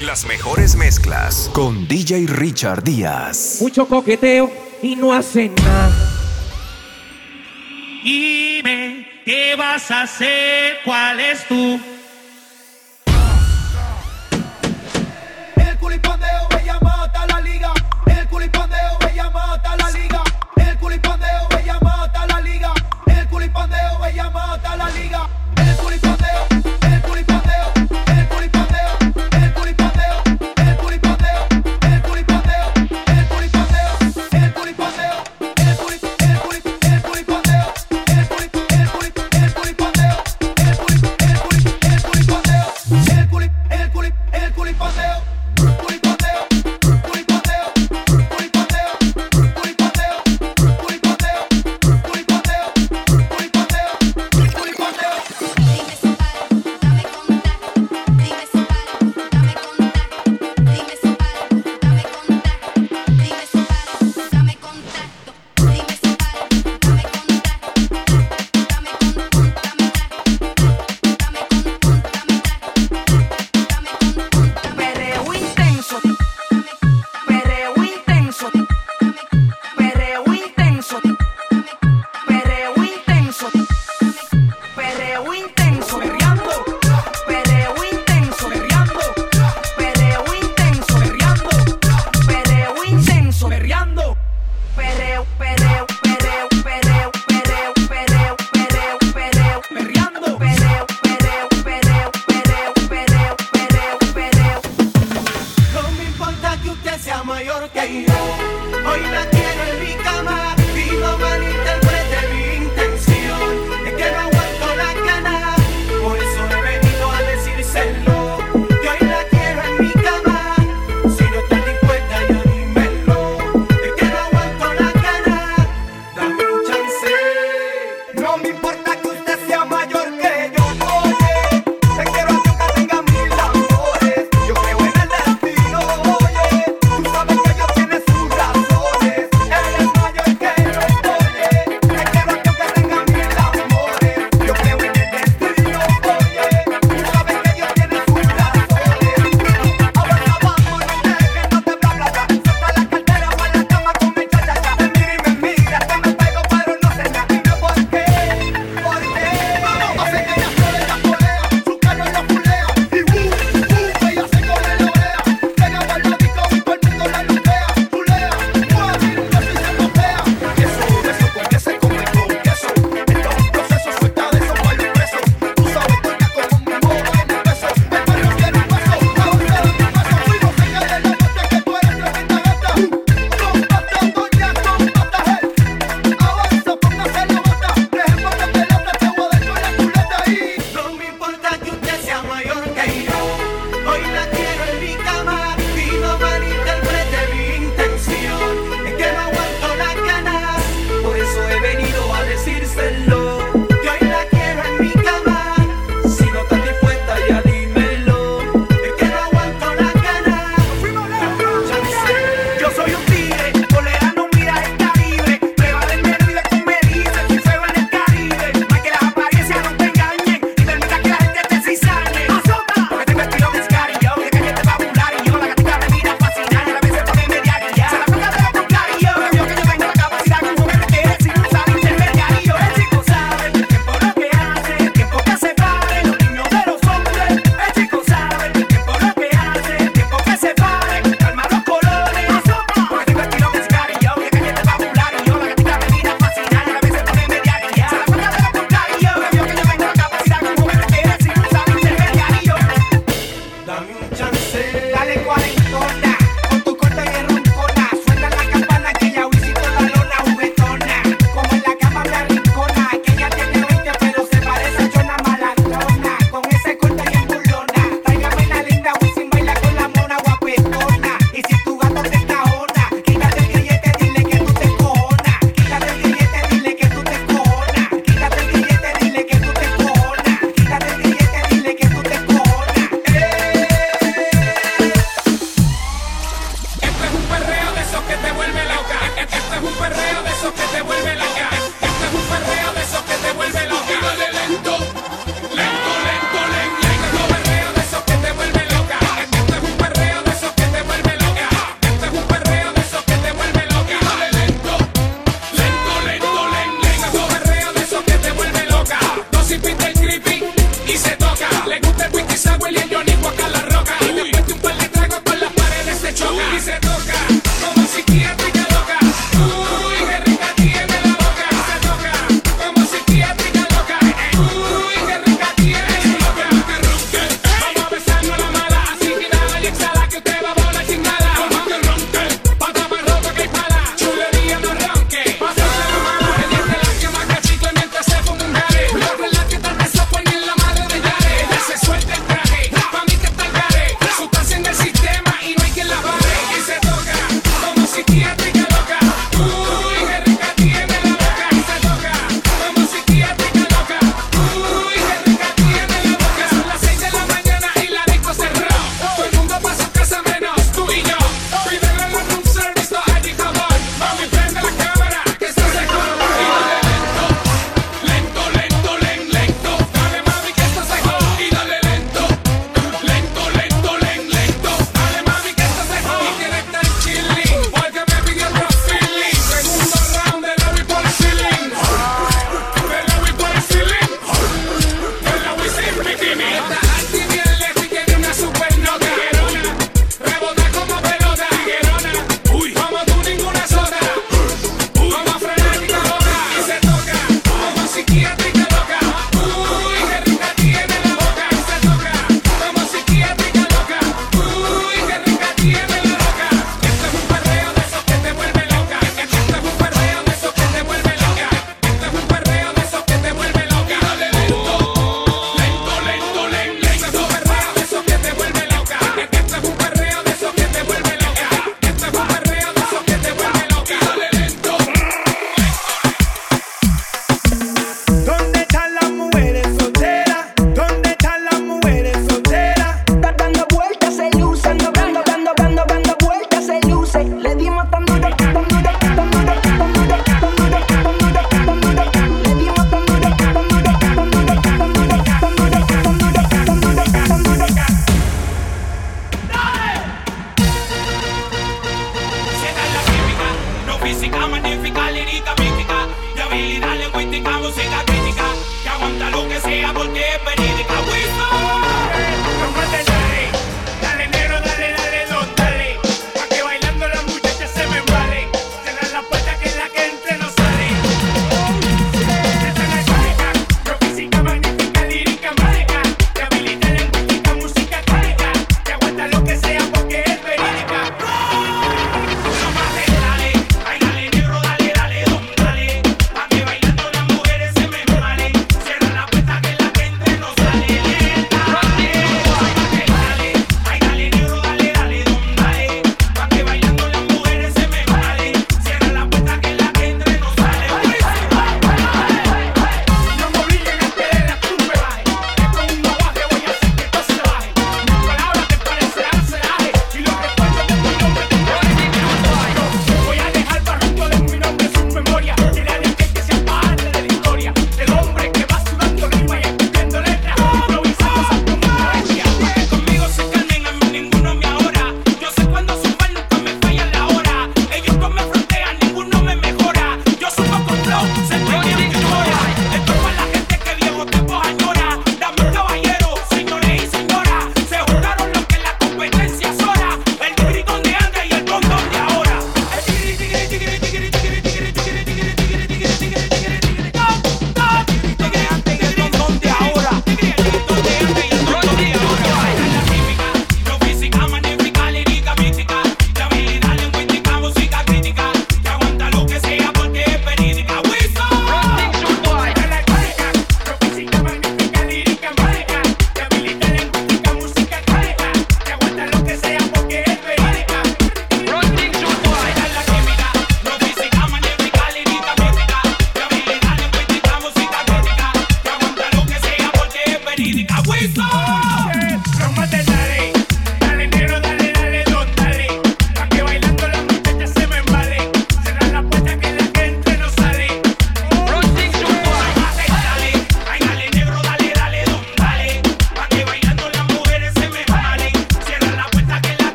Las mejores mezclas con DJ Richard Díaz. Mucho coqueteo y no hacen nada. Dime, ¿qué vas a hacer? ¿Cuál es tu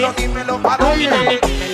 Dímelo, dímelo, dímelo, dímelo,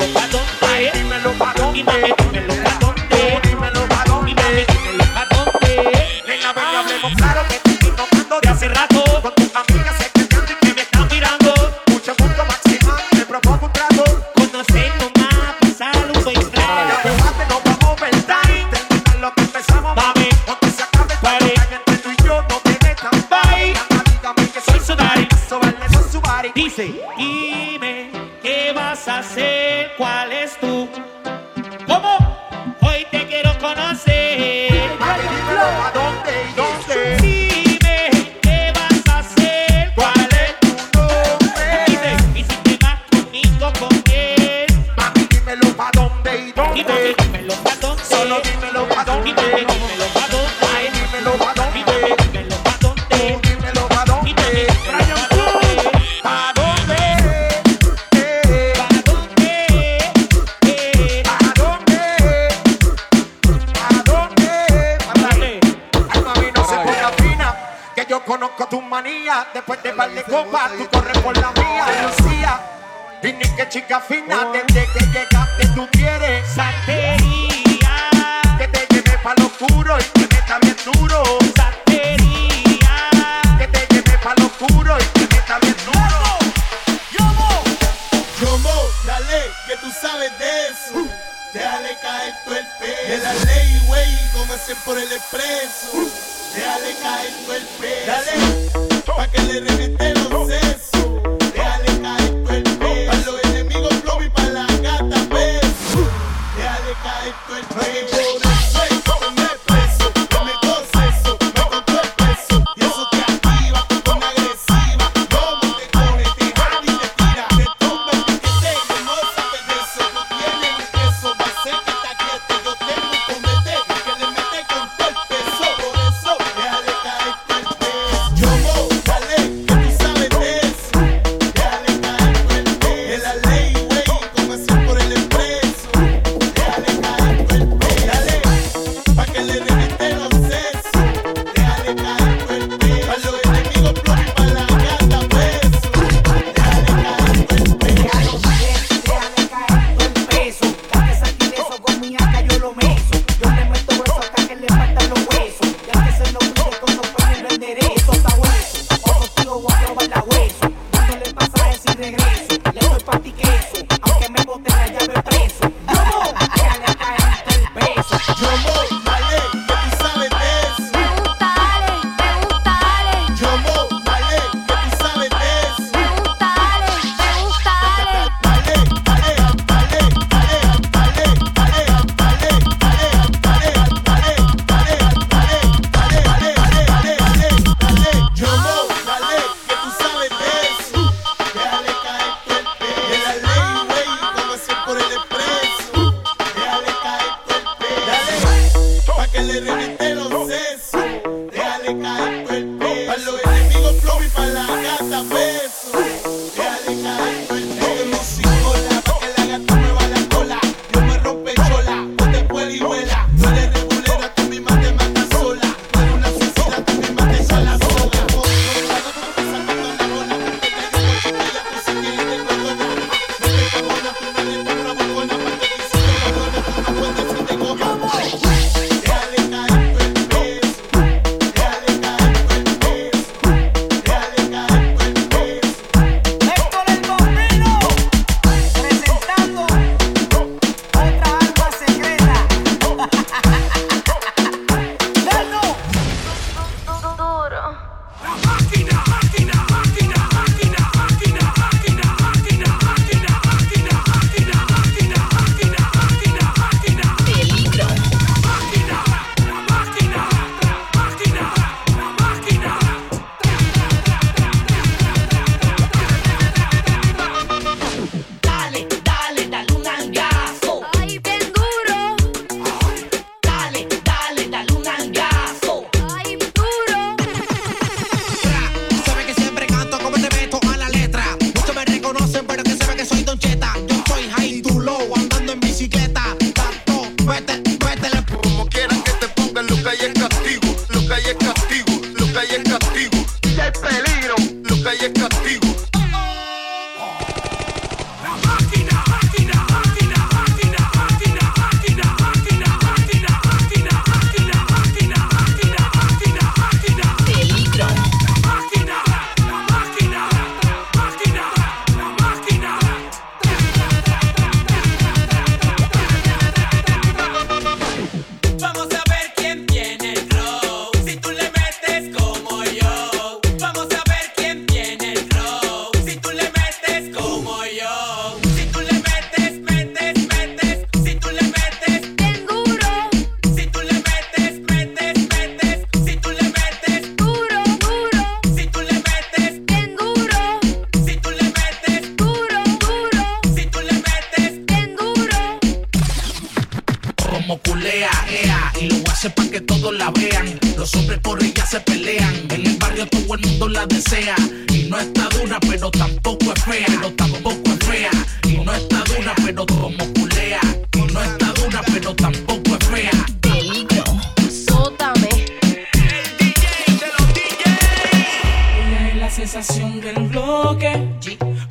uh, déjale caer todo el peso. De la ley, wey, comencen por el expreso. Uh, déjale caer todo el peso. Dale, pa' que le remete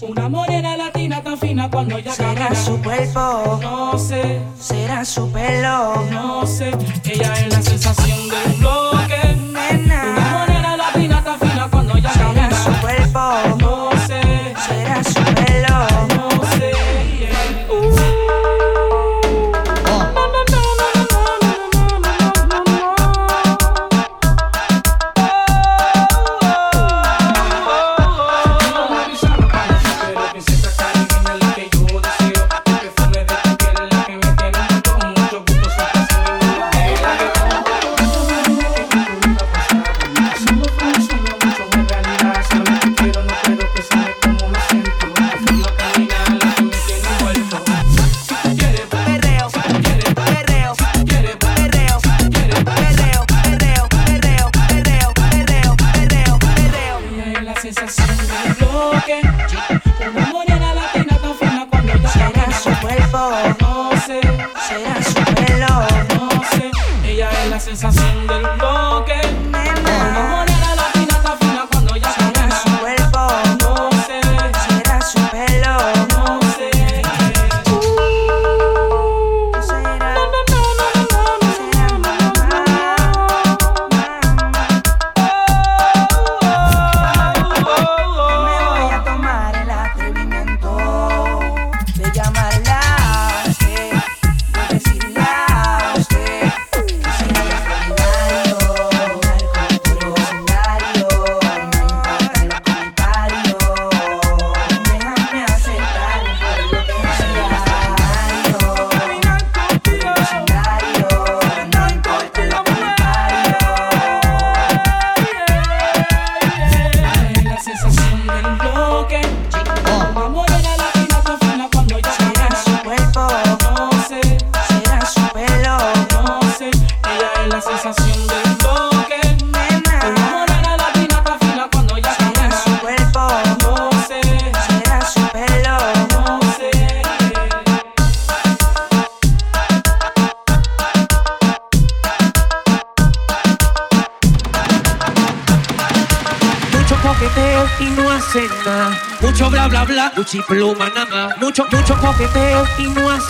Una morena latina tan fina cuando ella Será camina. su cuerpo, No sé, será su pelo. no sé. Ella es la sensación del bloque.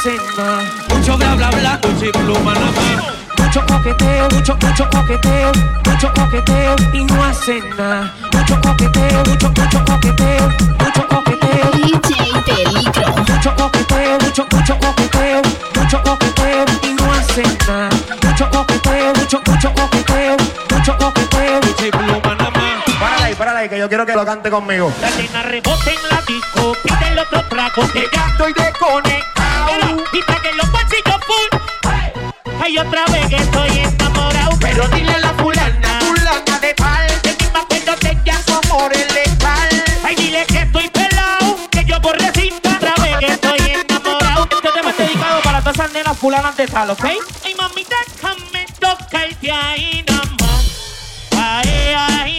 Y nada. Mucho bla bla bla, Gucci pluma nada más. Mucho coqueteo, mucho, mucho coqueteo, mucho coqueteo y no hacen nada. Mucho coqueteo, mucho, mucho coqueteo, mucho coqueteo, DJ Peligro. mucho coqueteo, mucho, mucho coqueteo, mucho coqueteo y no hacen nada. Mucho coqueteo, mucho, mucho coqueteo, mucho coqueteo, Gucci pluma nada más. Párale ahí, párale ahí, que yo quiero que lo cante conmigo. La nena rebota en la disco, pide el otro trago, que ya estoy desconectado. Y trague los bolsillos full. Ay, otra vez que estoy enamorado. Pero dile a la fulana, fulana de tal, que ni me acuerdo de ella, su amor es letal. Ay, dile que estoy pelado, que yo borrecito, otra vez que estoy enamorado. Este tema es dedicado para todas esas nenas fulanas de tal, ¿ok? Ay, mami, déjame tocarte ahí más. Ay, ay,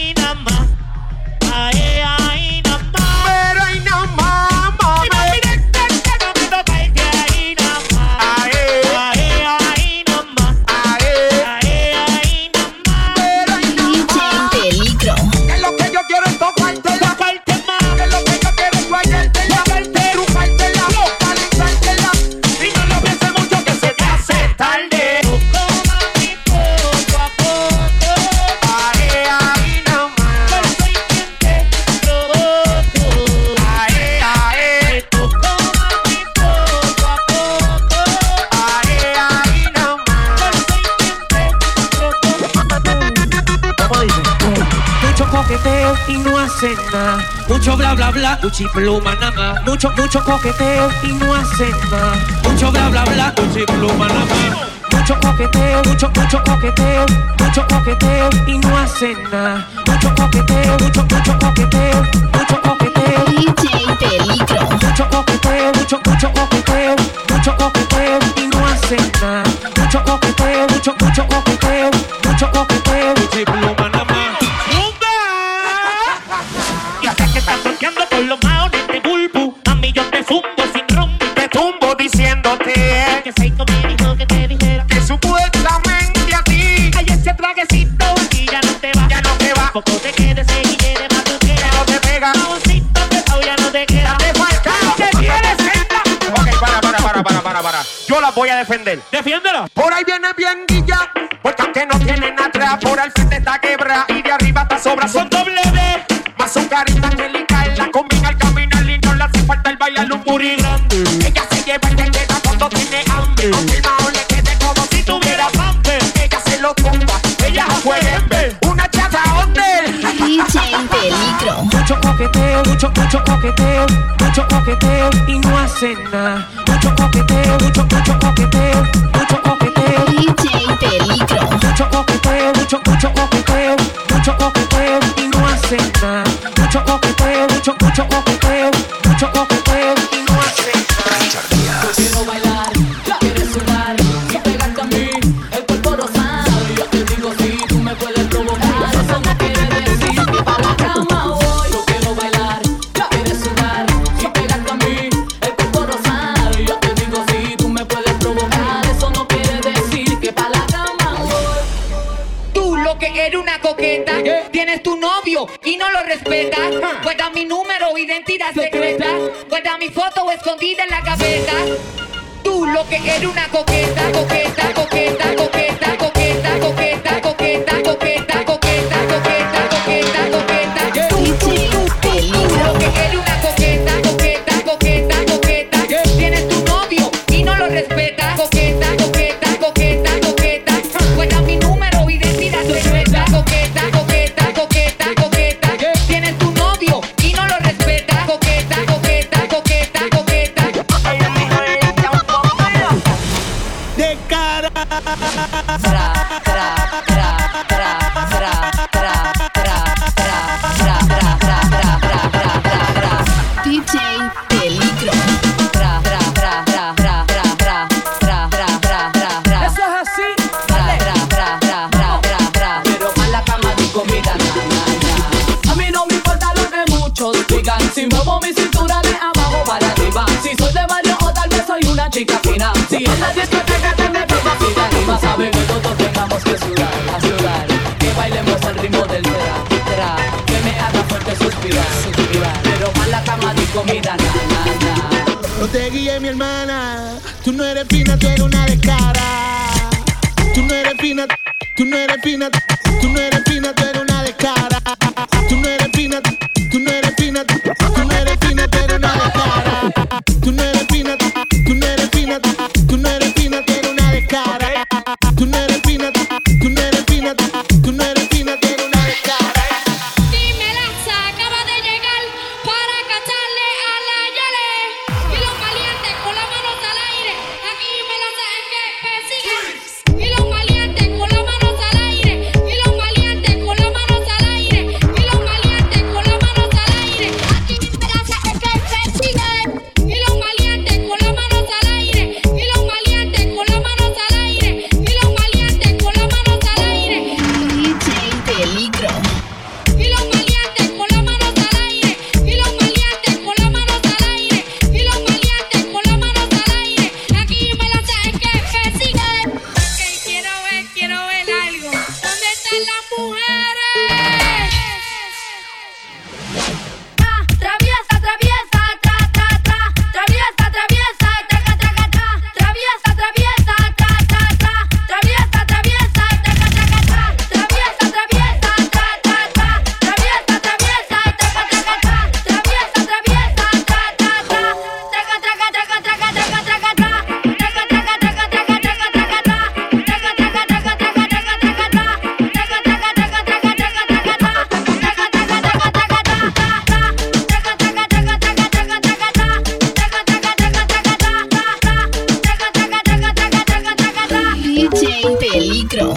bla bla bla, Gucci pluma nada más. Mucho, mucho coqueteo y no hacen nada. Mucho bla bla bla, Gucci pluma nada más. Mucho coqueteo, mucho, mucho coqueteo, mucho coqueteo y no hacen nada. Mucho coqueteo, mucho, mucho coqueteo, mucho coqueteo, DJ Peligro. mucho coqueteo, mucho, mucho coqueteo, mucho coqueteo y no hacen nada. Guarda mi número, identidad secreta. Guarda mi foto escondida en la cabeza. Tú lo que eres una coqueta, coqueta, coqueta, coqueta, coqueta. mi hermana. Tú no eres fina, tú eres una descara. Tú no eres fina, tú no eres fina. peligro.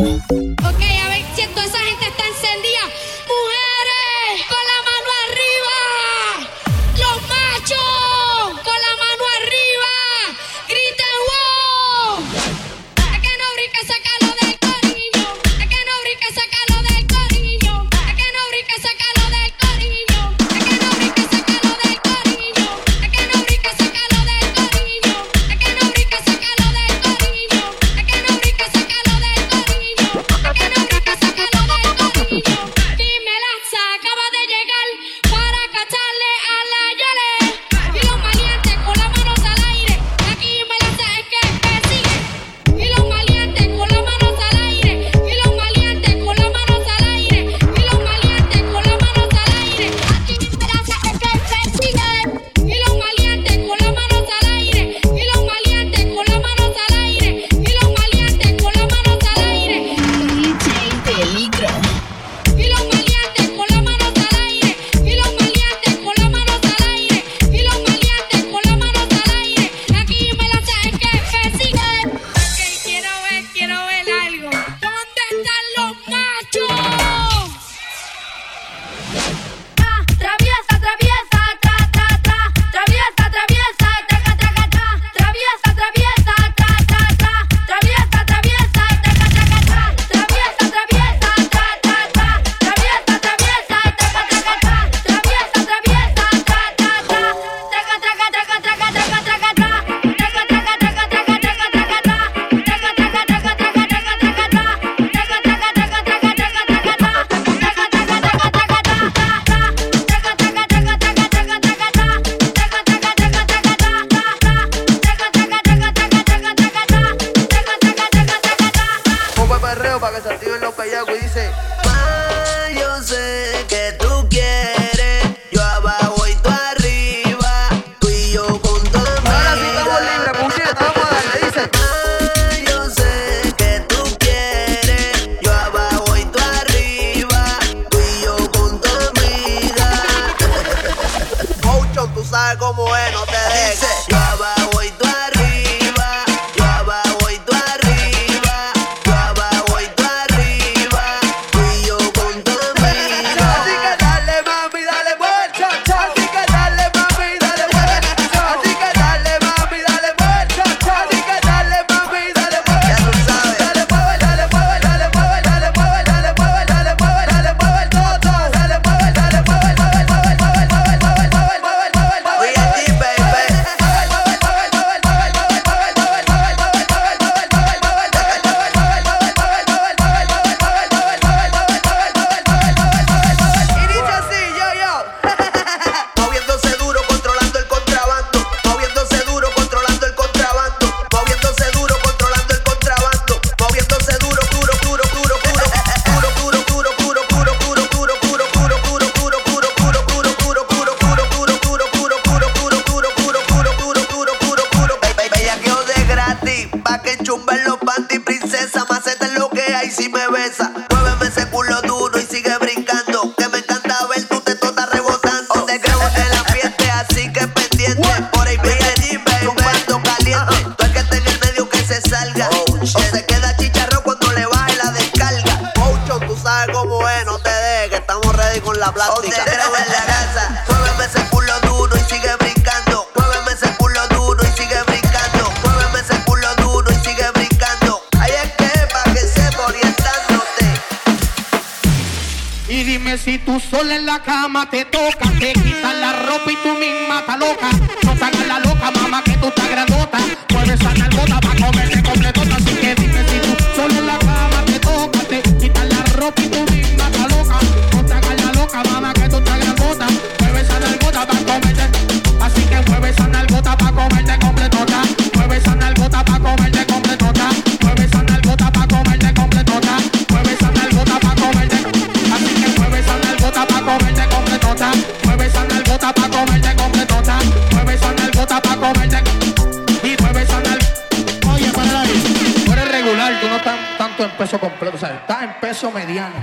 peso mediano.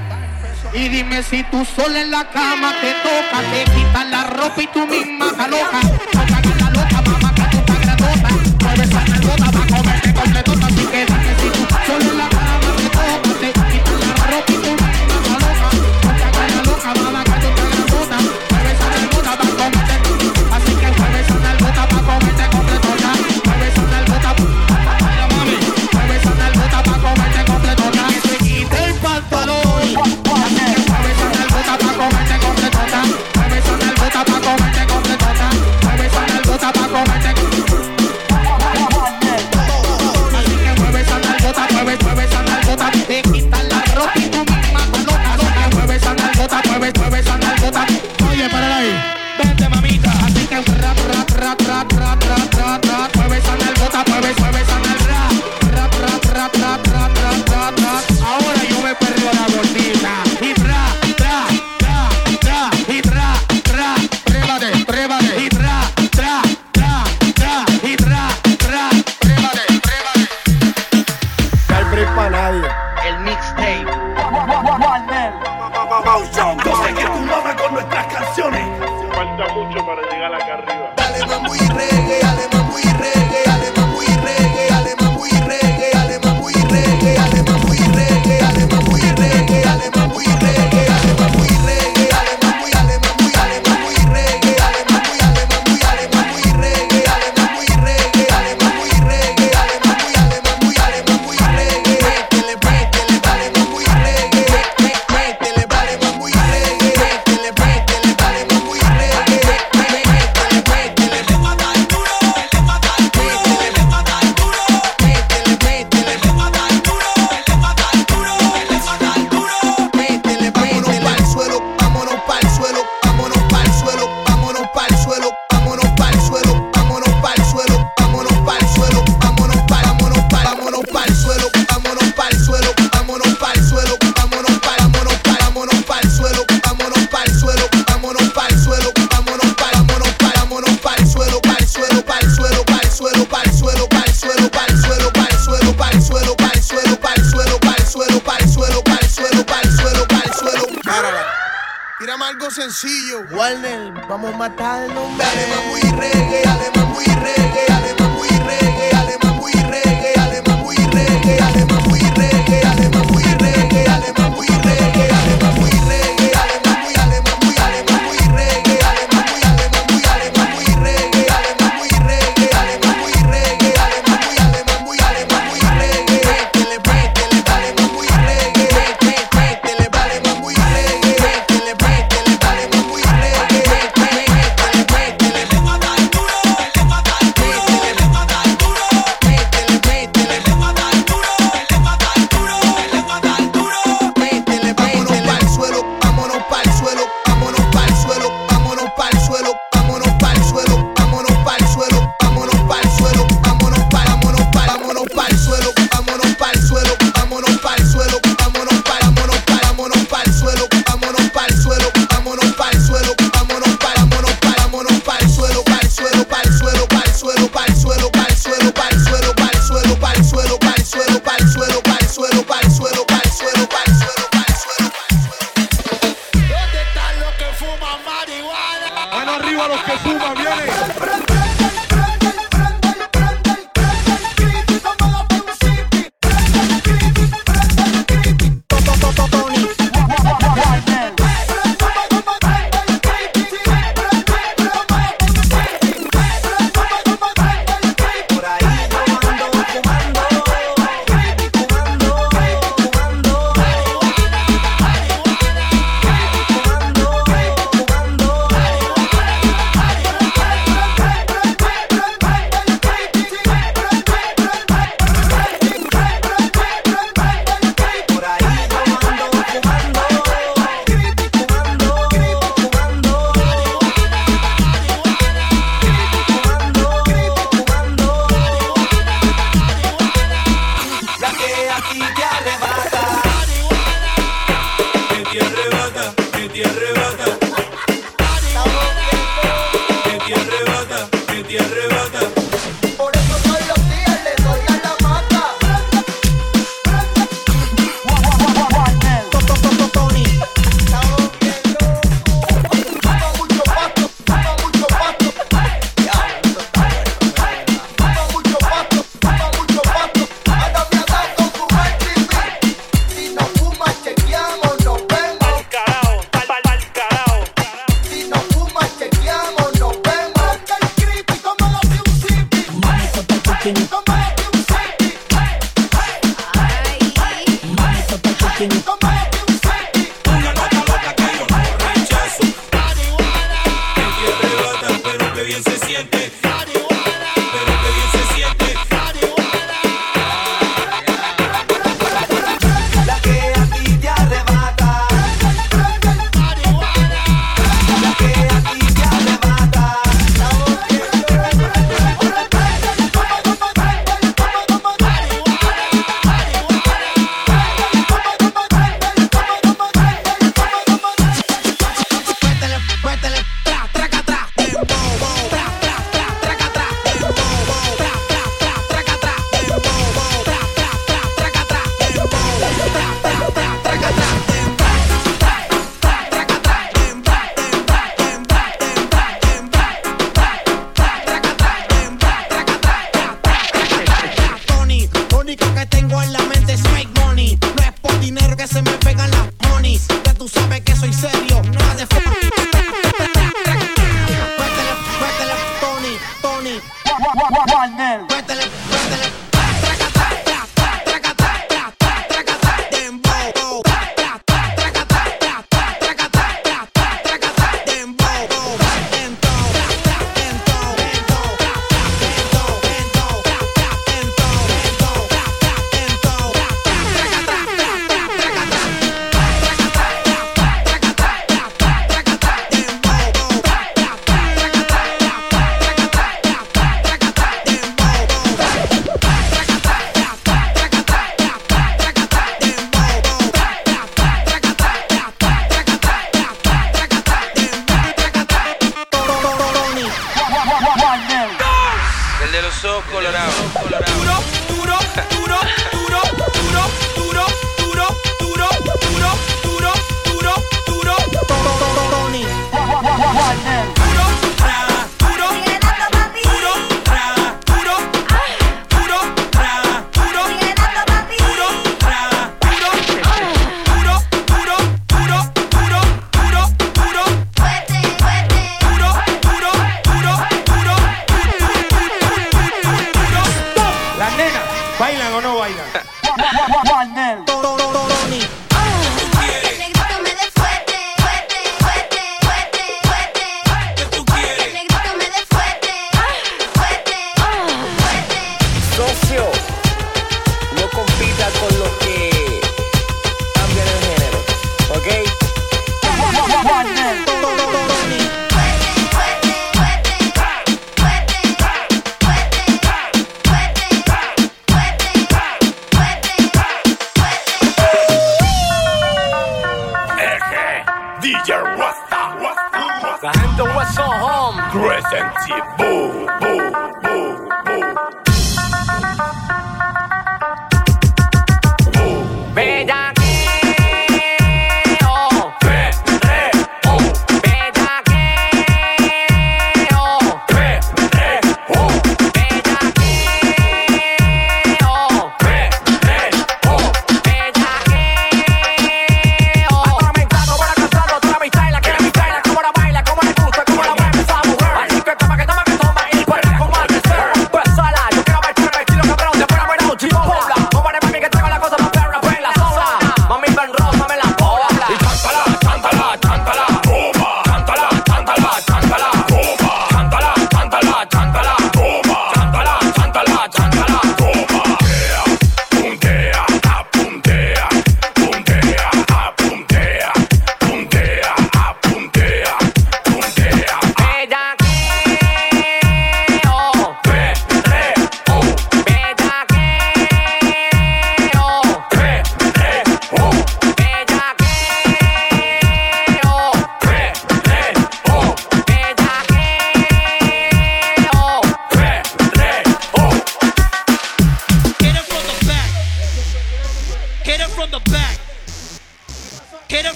Y dime si tú sola en la cama te toca, te quitas la ropa y tú misma te alojas.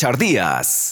Richard Díaz.